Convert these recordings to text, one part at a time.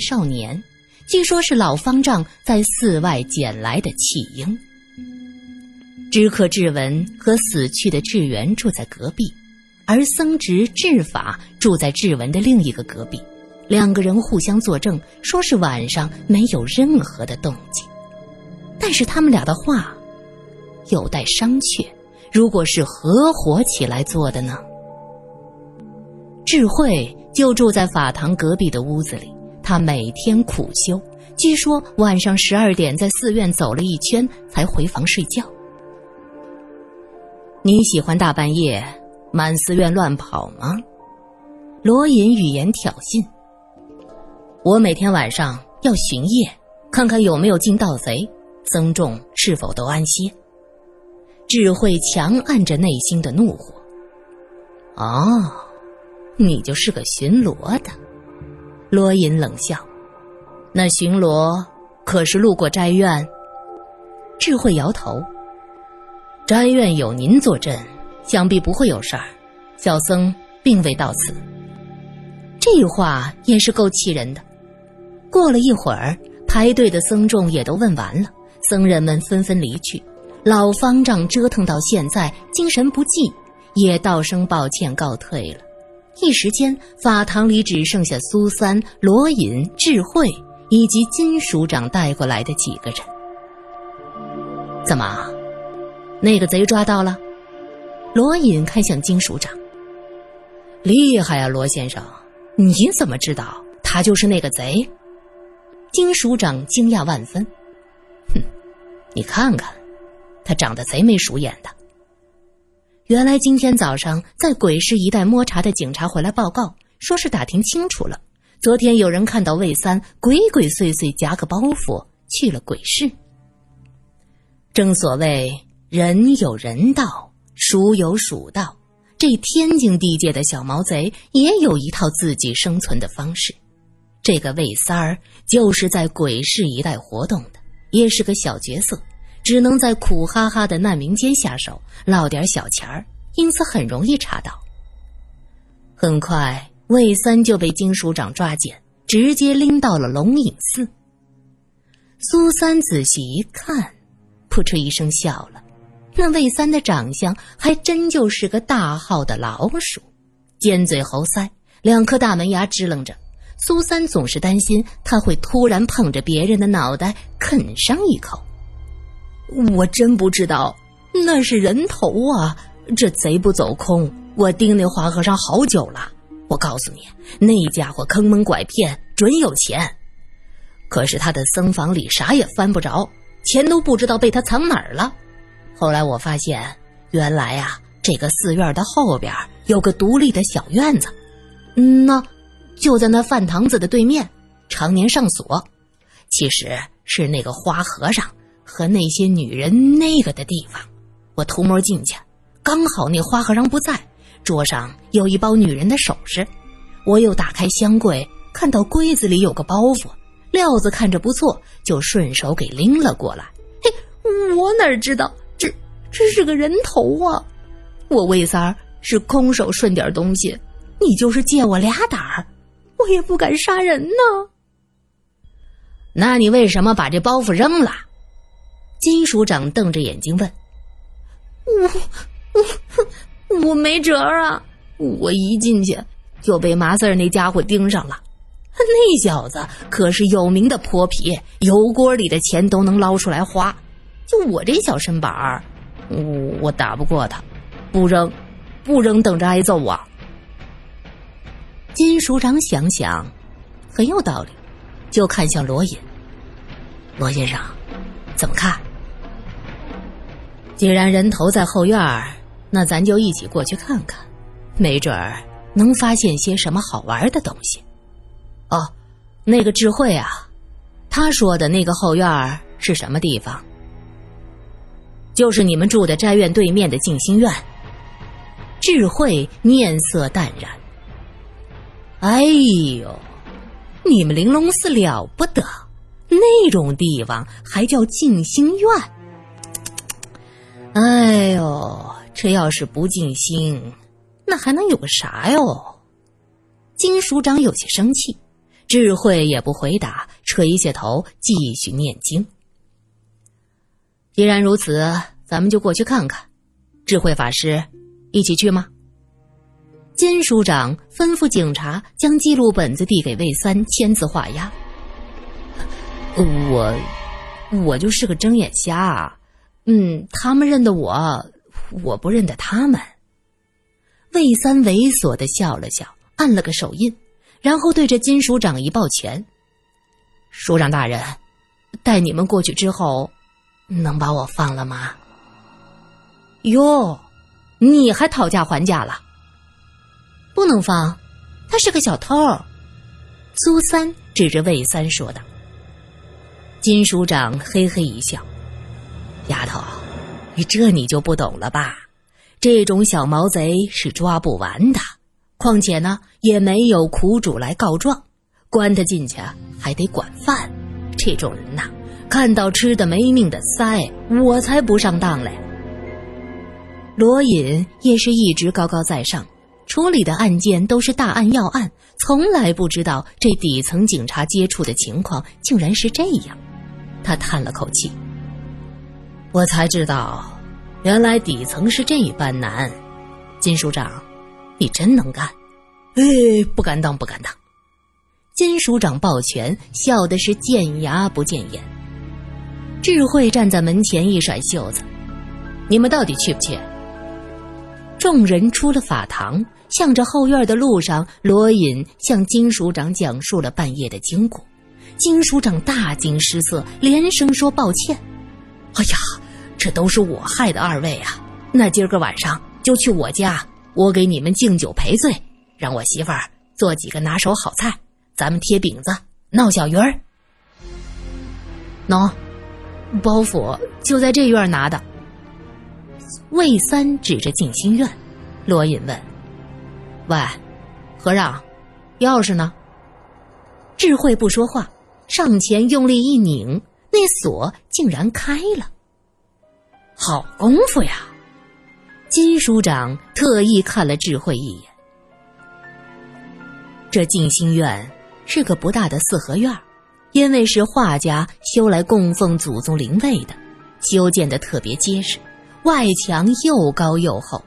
少年，据说是老方丈在寺外捡来的弃婴。知客智文和死去的智元住在隔壁，而僧侄智法住在智文的另一个隔壁。两个人互相作证，说是晚上没有任何的动静。但是他们俩的话有待商榷。如果是合伙起来做的呢？智慧就住在法堂隔壁的屋子里，他每天苦修，据说晚上十二点在寺院走了一圈才回房睡觉。你喜欢大半夜满寺院乱跑吗？罗隐语言挑衅。我每天晚上要巡夜，看看有没有进盗贼，僧众是否都安歇。智慧强按着内心的怒火。哦，你就是个巡逻的。罗隐冷笑。那巡逻可是路过斋院？智慧摇头。斋院有您坐镇，想必不会有事儿。小僧并未到此。这话也是够气人的。过了一会儿，排队的僧众也都问完了，僧人们纷纷离去。老方丈折腾到现在，精神不济，也道声抱歉告退了。一时间，法堂里只剩下苏三、罗隐、智慧以及金署长带过来的几个人。怎么？那个贼抓到了，罗隐看向金署长。厉害啊，罗先生，你怎么知道他就是那个贼？金署长惊讶万分。哼，你看看，他长得贼眉鼠眼的。原来今天早上在鬼市一带摸查的警察回来报告，说是打听清楚了，昨天有人看到魏三鬼鬼祟祟夹个包袱去了鬼市。正所谓。人有人道，鼠有鼠道。这天经地界的小毛贼也有一套自己生存的方式。这个魏三儿就是在鬼市一带活动的，也是个小角色，只能在苦哈哈的难民间下手捞点小钱儿，因此很容易查到。很快，魏三就被金署长抓捡，直接拎到了龙隐寺。苏三仔细一看，扑哧一声笑了。那魏三的长相还真就是个大号的老鼠，尖嘴猴腮，两颗大门牙支棱着。苏三总是担心他会突然碰着别人的脑袋啃上一口。我真不知道那是人头啊！这贼不走空，我盯那花和尚好久了。我告诉你，那家伙坑蒙拐骗，准有钱。可是他的僧房里啥也翻不着，钱都不知道被他藏哪儿了。后来我发现，原来啊，这个寺院的后边有个独立的小院子，嗯呢，就在那饭堂子的对面，常年上锁。其实是那个花和尚和那些女人那个的地方。我偷摸进去，刚好那花和尚不在，桌上有一包女人的首饰。我又打开箱柜，看到柜子里有个包袱，料子看着不错，就顺手给拎了过来。嘿，我哪知道？这这是个人头啊！我魏三儿是空手顺点东西，你就是借我俩胆儿，我也不敢杀人呢。那你为什么把这包袱扔了？金署长瞪着眼睛问。我我我没辙啊！我一进去就被麻四儿那家伙盯上了。那小子可是有名的泼皮，油锅里的钱都能捞出来花。就我这小身板儿。我我打不过他，不扔，不扔，等着挨揍啊！金署长想想，很有道理，就看向罗隐。罗先生，怎么看？既然人头在后院儿，那咱就一起过去看看，没准儿能发现些什么好玩的东西。哦，那个智慧啊，他说的那个后院儿是什么地方？就是你们住的斋院对面的静心院。智慧面色淡然。哎呦，你们玲珑寺了不得，那种地方还叫静心院。哎呦，这要是不静心，那还能有个啥哟？金署长有些生气，智慧也不回答，垂下头继续念经。既然如此，咱们就过去看看。智慧法师，一起去吗？金署长吩咐警察将记录本子递给魏三签字画押。我，我就是个睁眼瞎啊。嗯，他们认得我，我不认得他们。魏三猥琐的笑了笑，按了个手印。然后对着金署长一抱拳：“署长大人，带你们过去之后，能把我放了吗？”哟，你还讨价还价了？不能放，他是个小偷。苏三指着魏三说道。金署长嘿嘿一笑：“丫头，你这你就不懂了吧？这种小毛贼是抓不完的。”况且呢，也没有苦主来告状，关他进去还得管饭。这种人呐，看到吃的没命的塞，我才不上当嘞。罗隐也是一直高高在上，处理的案件都是大案要案，从来不知道这底层警察接触的情况竟然是这样。他叹了口气：“我才知道，原来底层是这般难。”金署长。你真能干，哎，不敢当，不敢当。金署长抱拳，笑的是见牙不见眼。智慧站在门前一甩袖子：“你们到底去不去？”众人出了法堂，向着后院的路上，罗隐向金署长讲述了半夜的经过。金署长大惊失色，连声说抱歉：“哎呀，这都是我害的，二位啊！那今儿个晚上就去我家。”我给你们敬酒赔罪，让我媳妇儿做几个拿手好菜，咱们贴饼子闹小鱼儿。喏，包袱就在这院拿的。魏三指着静心院，罗隐问：“喂，和尚，钥匙呢？”智慧不说话，上前用力一拧，那锁竟然开了。好功夫呀！金署长特意看了智慧一眼。这静心院是个不大的四合院，因为是画家修来供奉祖宗灵位的，修建的特别结实，外墙又高又厚。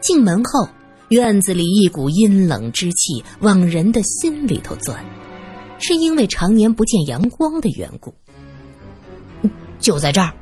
进门后，院子里一股阴冷之气往人的心里头钻，是因为常年不见阳光的缘故。就在这儿，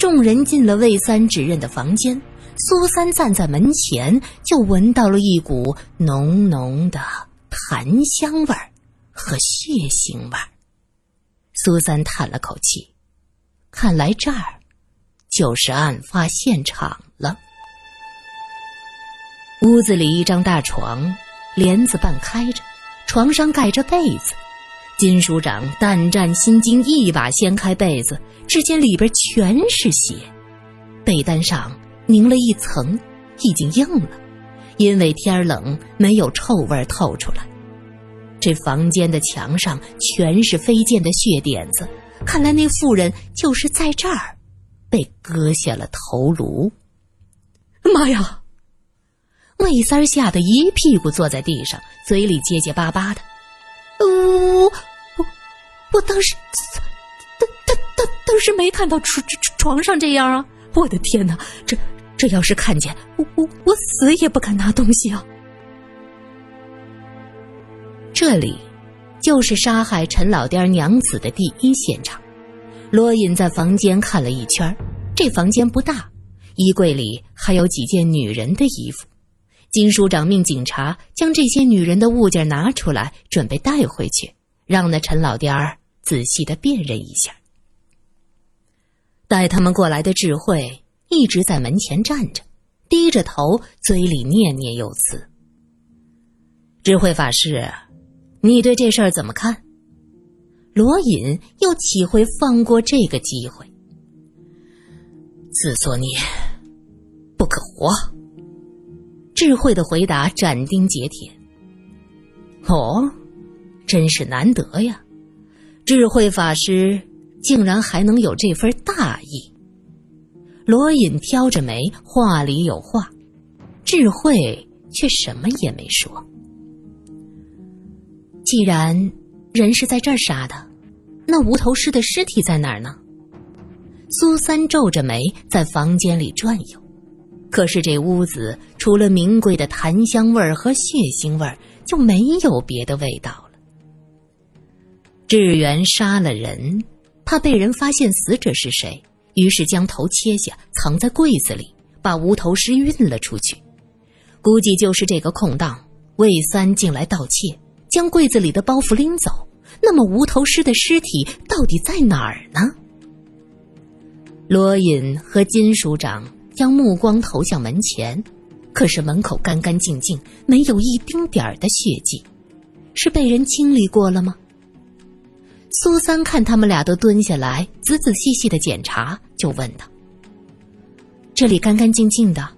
众人进了魏三指认的房间。苏三站在门前，就闻到了一股浓浓的檀香味儿和血腥味儿。苏三叹了口气，看来这儿就是案发现场了。屋子里一张大床，帘子半开着，床上盖着被子。金署长胆战心惊，一把掀开被子，只见里边全是血，被单上。凝了一层，已经硬了，因为天冷，没有臭味透出来。这房间的墙上全是飞溅的血点子，看来那妇人就是在这儿被割下了头颅。妈呀！魏三吓得一屁股坐在地上，嘴里结结巴巴的：“我我我当时，当当当当时没看到床床上这样啊！我的天哪，这……”这要是看见我，我我死也不敢拿东西啊！这里就是杀害陈老爹娘子的第一现场。罗隐在房间看了一圈，这房间不大，衣柜里还有几件女人的衣服。金署长命警察将这些女人的物件拿出来，准备带回去，让那陈老爹儿仔细的辨认一下。带他们过来的智慧。一直在门前站着，低着头，嘴里念念有词。智慧法师，你对这事儿怎么看？罗隐又岂会放过这个机会？自作孽，不可活。智慧的回答斩钉截铁。哦，真是难得呀！智慧法师竟然还能有这份大义。罗隐挑着眉，话里有话，智慧却什么也没说。既然人是在这儿杀的，那无头尸的尸体在哪儿呢？苏三皱着眉在房间里转悠，可是这屋子除了名贵的檀香味儿和血腥味儿，就没有别的味道。志远杀了人，怕被人发现死者是谁，于是将头切下，藏在柜子里，把无头尸运了出去。估计就是这个空档，魏三进来盗窃，将柜子里的包袱拎走。那么无头尸的尸体到底在哪儿呢？罗隐和金署长将目光投向门前，可是门口干干净净，没有一丁点儿的血迹，是被人清理过了吗？苏三看他们俩都蹲下来，仔仔细细的检查，就问道：“这里干干净净的，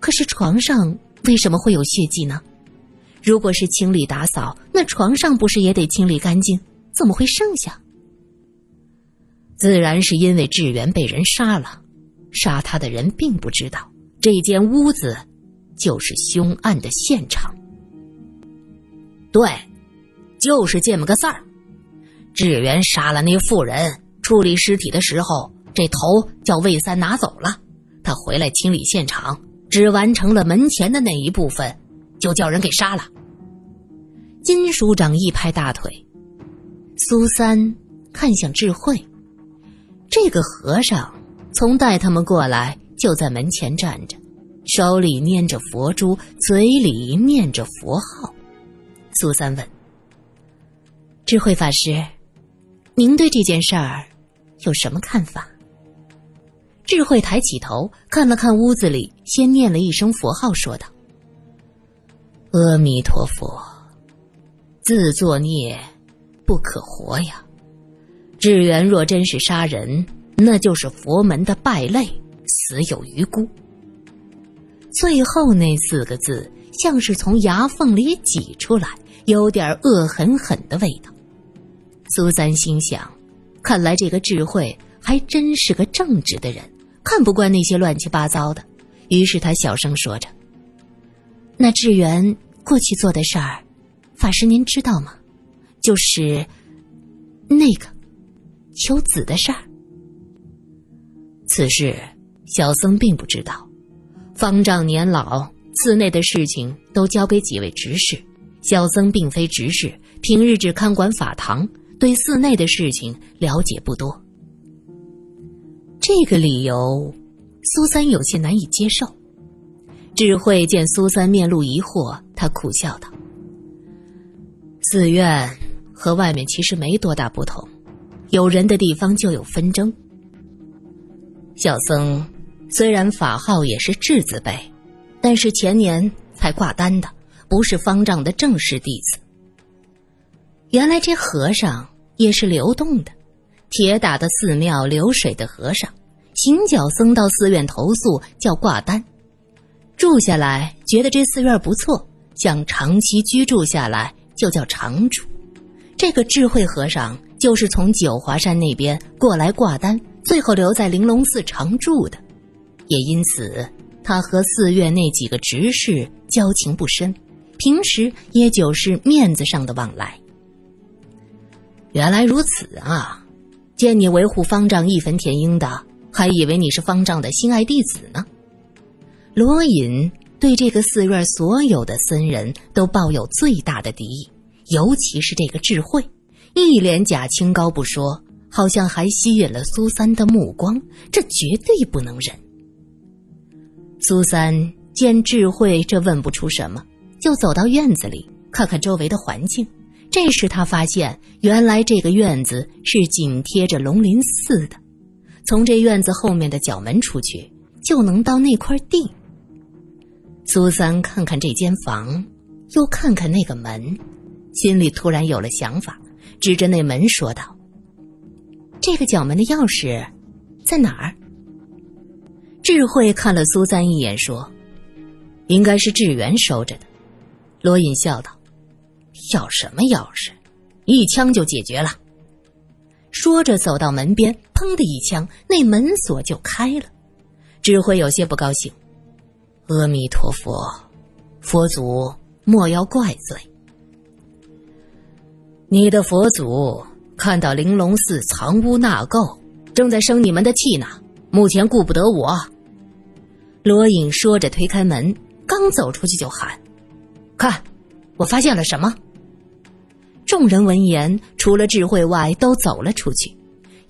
可是床上为什么会有血迹呢？如果是清理打扫，那床上不是也得清理干净？怎么会剩下？”自然是因为志源被人杀了，杀他的人并不知道这间屋子就是凶案的现场。对，就是这么个事儿。志源杀了那妇人，处理尸体的时候，这头叫魏三拿走了。他回来清理现场，只完成了门前的那一部分，就叫人给杀了。金署长一拍大腿，苏三看向智慧。这个和尚从带他们过来就在门前站着，手里念着佛珠，嘴里念着佛号。苏三问：“智慧法师，您对这件事儿有什么看法？”智慧抬起头看了看屋子里，先念了一声佛号，说道：“阿弥陀佛，自作孽不可活呀。”志远若真是杀人，那就是佛门的败类，死有余辜。最后那四个字像是从牙缝里挤出来，有点恶狠狠的味道。苏三心想，看来这个智慧还真是个正直的人，看不惯那些乱七八糟的。于是他小声说着：“那志远过去做的事儿，法师您知道吗？就是那个。”求子的事儿，此事小僧并不知道。方丈年老，寺内的事情都交给几位执事，小僧并非执事，平日只看管法堂，对寺内的事情了解不多。这个理由，苏三有些难以接受。智慧见苏三面露疑惑，他苦笑道：“寺院和外面其实没多大不同。”有人的地方就有纷争。小僧虽然法号也是智字辈，但是前年才挂单的，不是方丈的正式弟子。原来这和尚也是流动的，铁打的寺庙流水的和尚，行脚僧到寺院投宿叫挂单，住下来觉得这寺院不错，想长期居住下来就叫常住。这个智慧和尚。就是从九华山那边过来挂单，最后留在玲珑寺常住的，也因此他和寺院那几个执事交情不深，平时也就是面子上的往来。原来如此啊！见你维护方丈义愤填膺的，还以为你是方丈的心爱弟子呢。罗隐对这个寺院所有的僧人都抱有最大的敌意，尤其是这个智慧。一脸假清高不说，好像还吸引了苏三的目光，这绝对不能忍。苏三见智慧这问不出什么，就走到院子里看看周围的环境。这时他发现，原来这个院子是紧贴着龙林寺的，从这院子后面的角门出去，就能到那块地。苏三看看这间房，又看看那个门，心里突然有了想法。指着那门说道：“这个角门的钥匙在哪儿？”智慧看了苏三一眼，说：“应该是智源收着的。”罗隐笑道：“要什么钥匙？一枪就解决了。”说着走到门边，砰的一枪，那门锁就开了。智慧有些不高兴：“阿弥陀佛，佛祖莫要怪罪。”你的佛祖看到玲珑寺藏污纳垢，正在生你们的气呢。目前顾不得我。罗隐说着推开门，刚走出去就喊：“看，我发现了什么？”众人闻言，除了智慧外，都走了出去。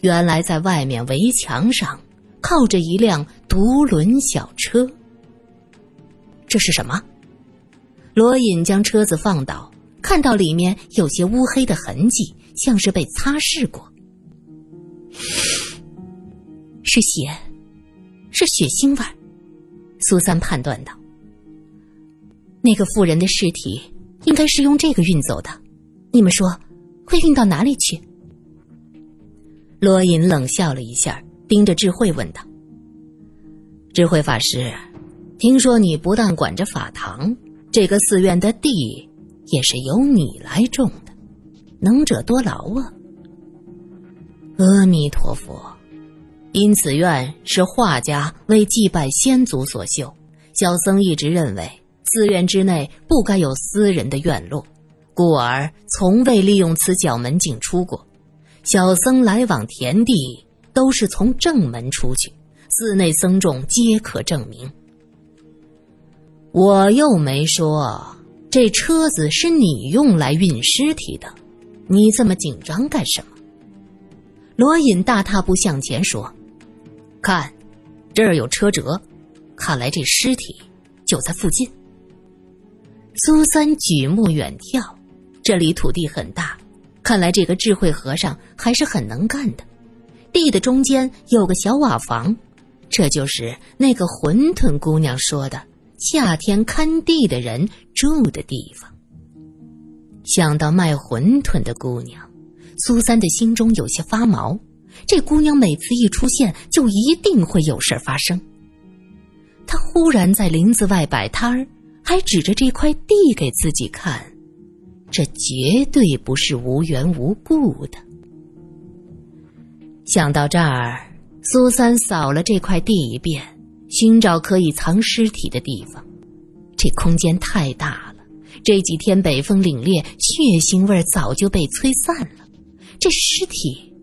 原来在外面围墙上靠着一辆独轮小车。这是什么？罗隐将车子放倒。看到里面有些乌黑的痕迹，像是被擦拭过。是血，是血腥味。苏三判断道：“那个妇人的尸体应该是用这个运走的，你们说会运到哪里去？”罗隐冷笑了一下，盯着智慧问道：“智慧法师，听说你不但管着法堂，这个寺院的地……”也是由你来种的，能者多劳啊！阿弥陀佛，因此院是画家为祭拜先祖所修，小僧一直认为寺院之内不该有私人的院落，故而从未利用此角门进出过。小僧来往田地都是从正门出去，寺内僧众皆可证明。我又没说。这车子是你用来运尸体的，你这么紧张干什么？罗隐大踏步向前说：“看，这儿有车辙，看来这尸体就在附近。”苏三举目远眺，这里土地很大，看来这个智慧和尚还是很能干的。地的中间有个小瓦房，这就是那个馄饨姑娘说的。夏天看地的人住的地方。想到卖馄饨的姑娘，苏三的心中有些发毛。这姑娘每次一出现，就一定会有事发生。他忽然在林子外摆摊儿，还指着这块地给自己看，这绝对不是无缘无故的。想到这儿，苏三扫了这块地一遍。寻找可以藏尸体的地方，这空间太大了。这几天北风凛冽，血腥味早就被吹散了。这尸体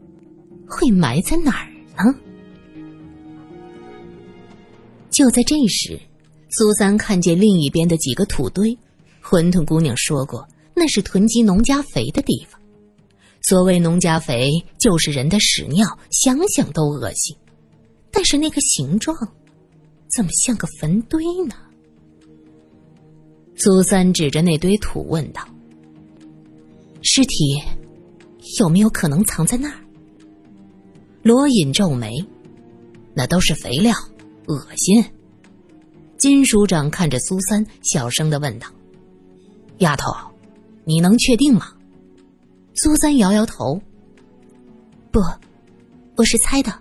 会埋在哪儿呢？就在这时，苏三看见另一边的几个土堆。馄饨姑娘说过，那是囤积农家肥的地方。所谓农家肥，就是人的屎尿，想想都恶心。但是那个形状……怎么像个坟堆呢？苏三指着那堆土问道：“尸体有没有可能藏在那儿？”罗隐皱眉：“那都是肥料，恶心。”金署长看着苏三，小声的问道：“丫头，你能确定吗？”苏三摇摇头：“不，我是猜的，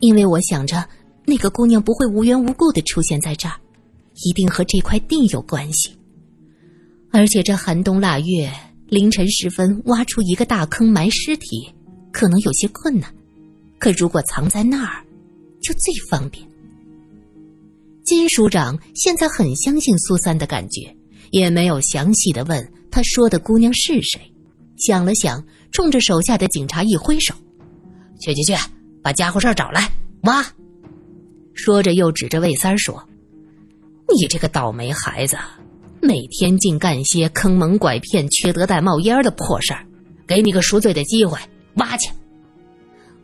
因为我想着。”那个姑娘不会无缘无故的出现在这儿，一定和这块地有关系。而且这寒冬腊月凌晨时分挖出一个大坑埋尸体，可能有些困难。可如果藏在那儿，就最方便。金署长现在很相信苏三的感觉，也没有详细的问他说的姑娘是谁。想了想，冲着手下的警察一挥手：“去去去，把家伙事儿找来，挖！”说着，又指着魏三儿说：“你这个倒霉孩子，每天净干些坑蒙拐骗、缺德带冒烟的破事儿，给你个赎罪的机会，挖去。”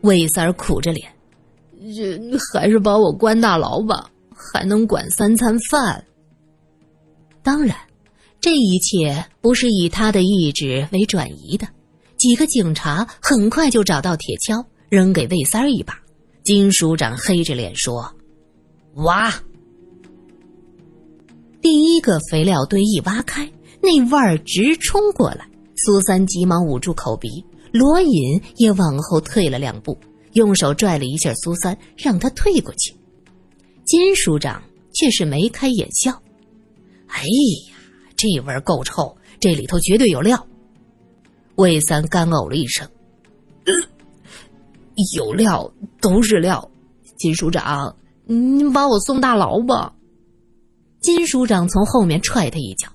魏三儿苦着脸：“这还是把我关大牢吧，还能管三餐饭。”当然，这一切不是以他的意志为转移的。几个警察很快就找到铁锹，扔给魏三儿一把。金署长黑着脸说。挖！第一个肥料堆一挖开，那味儿直冲过来。苏三急忙捂住口鼻，罗隐也往后退了两步，用手拽了一下苏三，让他退过去。金署长却是眉开眼笑：“哎，这味儿够臭，这里头绝对有料。”魏三干呕了一声：“有料都是料。”金署长。您把我送大牢吧！金署长从后面踹他一脚，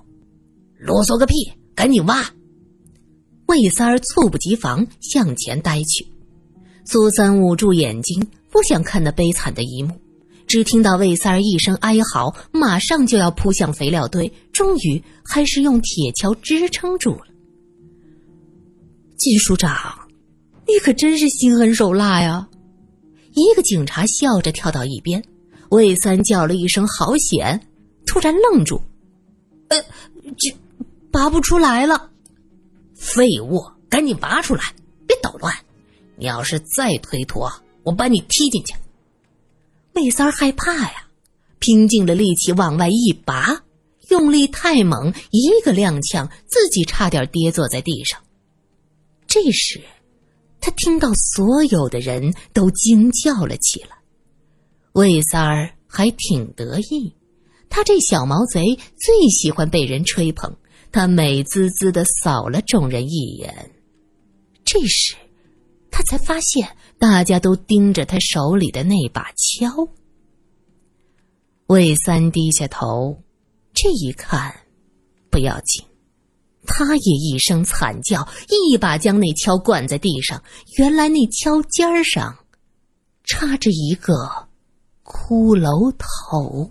啰嗦个屁，赶紧挖！魏三儿猝不及防向前呆去。苏三捂住眼睛，不想看那悲惨的一幕。只听到魏三儿一声哀嚎，马上就要扑向肥料堆，终于还是用铁锹支撑住了。季署长，你可真是心狠手辣呀！一个警察笑着跳到一边，魏三叫了一声“好险”，突然愣住，呃，这拔不出来了。废物，赶紧拔出来，别捣乱！你要是再推脱，我把你踢进去。魏三儿害怕呀，拼尽了力气往外一拔，用力太猛，一个踉跄，自己差点跌坐在地上。这时，他听到所有的人都惊叫了起来。魏三儿还挺得意，他这小毛贼最喜欢被人吹捧。他美滋滋的扫了众人一眼，这时，他才发现。大家都盯着他手里的那把锹。魏三低下头，这一看，不要紧，他也一声惨叫，一把将那锹灌在地上。原来那锹尖儿上插着一个骷髅头。